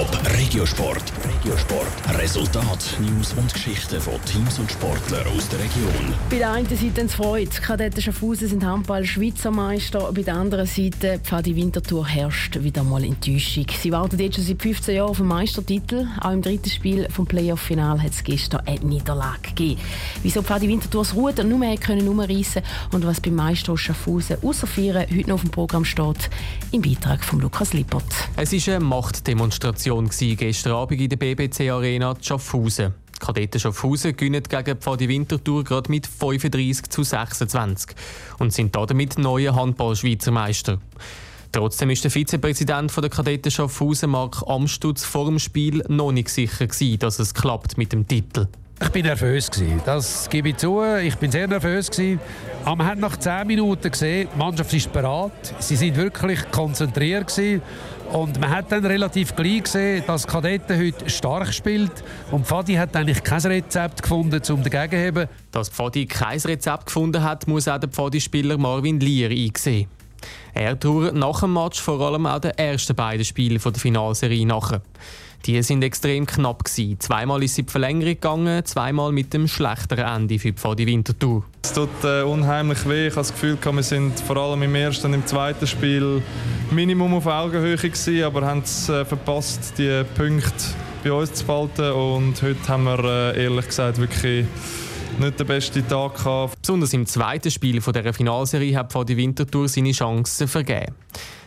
Top Regiosport. Regiosport. Resultat, News und Geschichten von Teams und Sportlern aus der Region. Bei der einen Seite es freut, die Kadetten Schaffhausen sind Handball-Schweizer Meister. Bei der anderen Seite Pfadi Winterthur herrscht wieder mal Enttäuschung. Sie warten jetzt schon seit 15 Jahren auf den Meistertitel. Auch im dritten Spiel vom Playoff-Final hat es gestern eine Niederlage gegeben. Wieso Pfadi Winterthur das Ruder nur mehr können umreißen und was beim Meister Schaffhausen außer Vieren heute noch auf dem Programm steht, im Beitrag von Lukas Lippert. Es war eine Machtdemonstration gestern Abend in der BBC Arena Schaffhausen. Die Kadetten Schaffhausen gewinnen gegen Pfadi Winterthur gerade mit 35 zu 26 und sind damit neue Handball-Schweizer Meister. Trotzdem ist der Vizepräsident der Kadetten Schaffhausen, Mark Amstutz, vor dem Spiel noch nicht sicher gewesen, dass es klappt mit dem Titel. Ich bin nervös. Das gebe ich zu. Ich bin sehr nervös. Aber man hat nach 10 Minuten gesehen, die Mannschaft ist bereit. Sie sind wirklich konzentriert. Und man hat dann relativ gleich gesehen, dass Kadetten heute stark spielt. Und Fadi hat eigentlich kein Rezept gefunden, um dagegen zu haben. Dass Fadi kein Rezept gefunden hat, muss auch der Fadi-Spieler Marvin Lier einsehen. Er trauert nach dem Match vor allem auch den ersten beiden Spielen der Finalserie nach. Die sind extrem knapp gewesen. Zweimal ist sie in die Verlängerung gegangen, zweimal mit dem schlechteren Ende für die Winterthur. Es tut äh, unheimlich weh. Ich habe das Gefühl, wir sind vor allem im ersten und im zweiten Spiel Minimum auf Augenhöhe gewesen, aber haben es äh, verpasst, die Punkte bei uns zu behalten. Und heute haben wir äh, ehrlich gesagt wirklich nicht den besten Tag gehabt. Besonders im zweiten Spiel dieser Finalserie hat die Winterthur seine Chancen vergeben.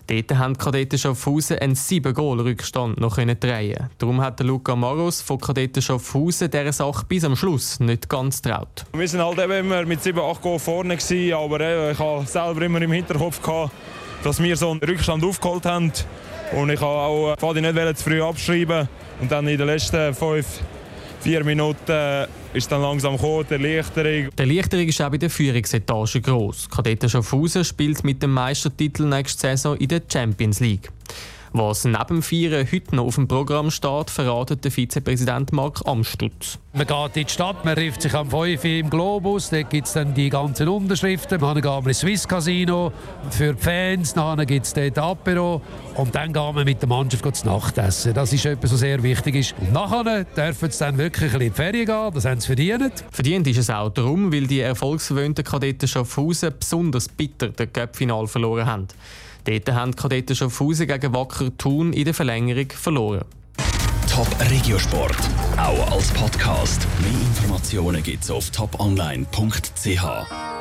Dort haben die Kadetten Schaffhausen einen 7-Goal-Rückstand noch drehen Darum hat Luca Maros von Kadetten Schaffhausen dieser Sache bis am Schluss nicht ganz traut. Wir sind halt eben immer mit 7-8 Goal vorne gewesen, aber ich habe selber immer im Hinterkopf gehabt, dass wir so einen Rückstand aufgeholt haben. Und ich habe auch Fadi nicht zu früh abschreiben und dann in den letzten fünf vier Minuten äh, ist dann langsam gekommen, die Erleichterung. Die Erleichterung ist auch bei der Führungsetage gross. Kadetten Schaffhausen spielt mit dem Meistertitel nächste Saison in der Champions League. Was neben dem Feiern heute noch auf dem Programm steht, verratet der Vizepräsident Mark Amstutz. Man geht in die Stadt, man trifft sich am 5 im Globus, dort gibt es dann die ganzen Unterschriften. Dann gehen wir ins Swiss Casino für die Fans, dann gibt es dort Apero und dann gehen wir mit der Mannschaft zu Nacht essen. Das ist etwas, was sehr wichtig ist. Und nachher dürfen sie dann wirklich in die Ferien gehen, das haben sie verdient. Verdient ist es auch darum, weil die erfolgsverwöhnten Kadetten Schaffhausen besonders bitter den Cup-Final verloren haben. Dort haben die Kadetten Schaffhausen gegen Wacker Thun in der Verlängerung verloren. Top Regiosport, auch als Podcast. Mehr Informationen gibt's auf toponline.ch.